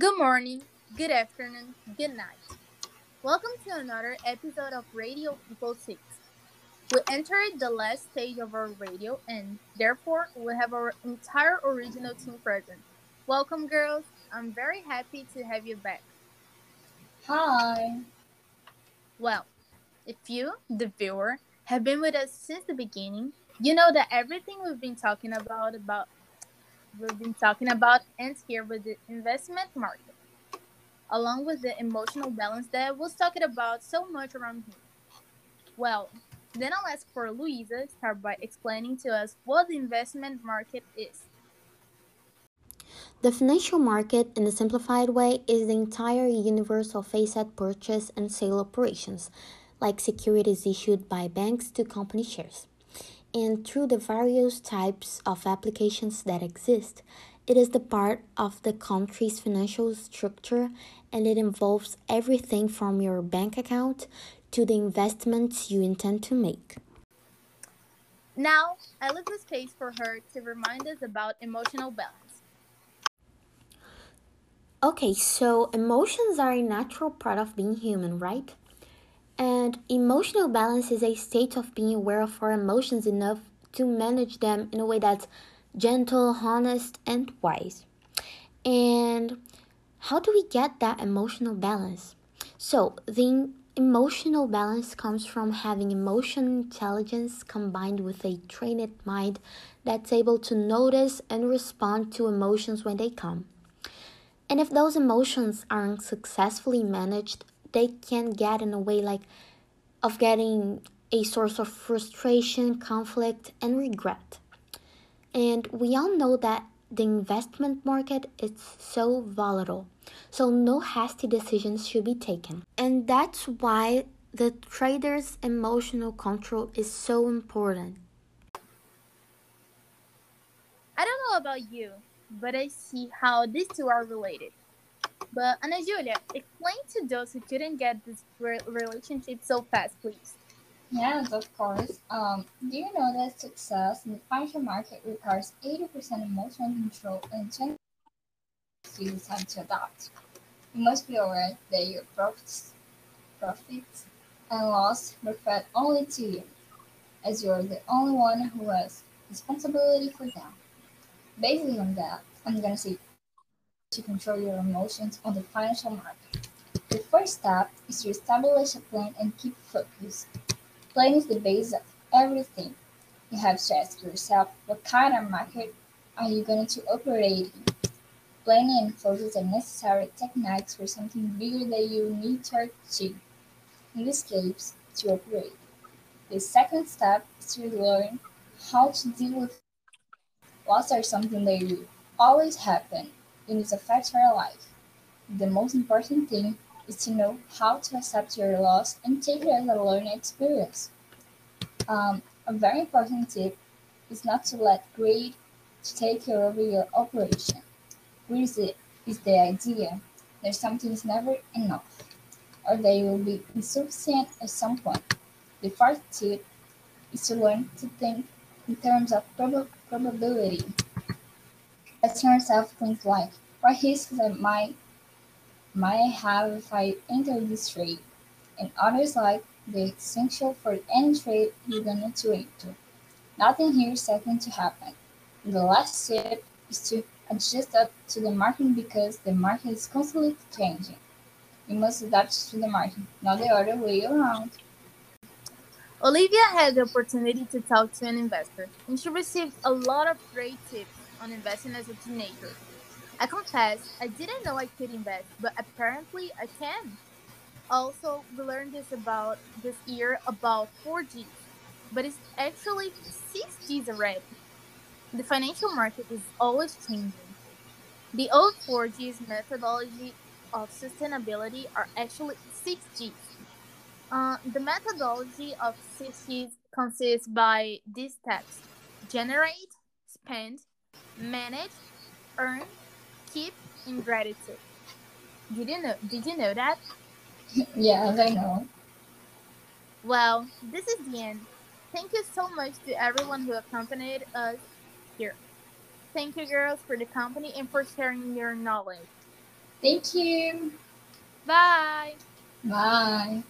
Good morning, good afternoon, good night. Welcome to another episode of Radio People 6. We entered the last stage of our radio and therefore we have our entire original team present. Welcome, girls. I'm very happy to have you back. Hi. Well, if you, the viewer, have been with us since the beginning, you know that everything we've been talking about about we've been talking about ends here with the investment market, along with the emotional balance that was talking about so much around here. Well, then I'll ask for Luisa to start by explaining to us what the investment market is. The financial market, in a simplified way, is the entire universe of asset purchase and sale operations, like securities issued by banks to company shares. And through the various types of applications that exist, it is the part of the country's financial structure and it involves everything from your bank account to the investments you intend to make. Now, I leave the space for her to remind us about emotional balance. Okay, so emotions are a natural part of being human, right? And emotional balance is a state of being aware of our emotions enough to manage them in a way that's gentle, honest, and wise. And how do we get that emotional balance? So, the emotional balance comes from having emotion intelligence combined with a trained mind that's able to notice and respond to emotions when they come. And if those emotions aren't successfully managed, they can get in a way like of getting a source of frustration, conflict, and regret. And we all know that the investment market is so volatile, so no hasty decisions should be taken. And that's why the trader's emotional control is so important. I don't know about you, but I see how these two are related. But Ana Julia, explain to those who couldn't get this re- relationship so fast, please. Yes, of course. Um, do you know that success in the financial market requires 80% emotional control and 20% you decide to adopt? You must be aware that your profits, profits and loss refer only to you, as you're the only one who has responsibility for them. Based on that, I'm gonna say to control your emotions on the financial market. The first step is to establish a plan and keep focused. Plan is the base of everything. You have to ask yourself what kind of market are you going to operate in? Planning focus are necessary techniques for something bigger that you need to achieve. In this case, to operate. The second step is to learn how to deal with loss are something that will always happen and it affects our life. The most important thing is to know how to accept your loss and take it as a learning experience. Um, a very important tip is not to let greed take care of your operation. Greed is the, is the idea that something is never enough or that you will be insufficient at some point. The fourth tip is to learn to think in terms of prob- probability. Asking yourself things like, what risks might might have if I enter this trade, and others like the essential for any trade you're going to enter. Nothing here is certain to happen. The last step is to adjust up to the market because the market is constantly changing. You must adapt to the market, not the other way around. Olivia had the opportunity to talk to an investor, and she received a lot of great tips on investing as a teenager. I confess, I didn't know I could invest, but apparently I can. Also, we learned this about this year about 4G, but it's actually 6Gs already. The financial market is always changing. The old 4G's methodology of sustainability are actually 6Gs. Uh, the methodology of 6Gs consists by these steps: generate, spend, manage, earn, keep, and gratitude. Did you know? Did you know that? yes, I know. Well, this is the end. Thank you so much to everyone who accompanied us here. Thank you, girls, for the company and for sharing your knowledge. Thank you. Bye. Bye.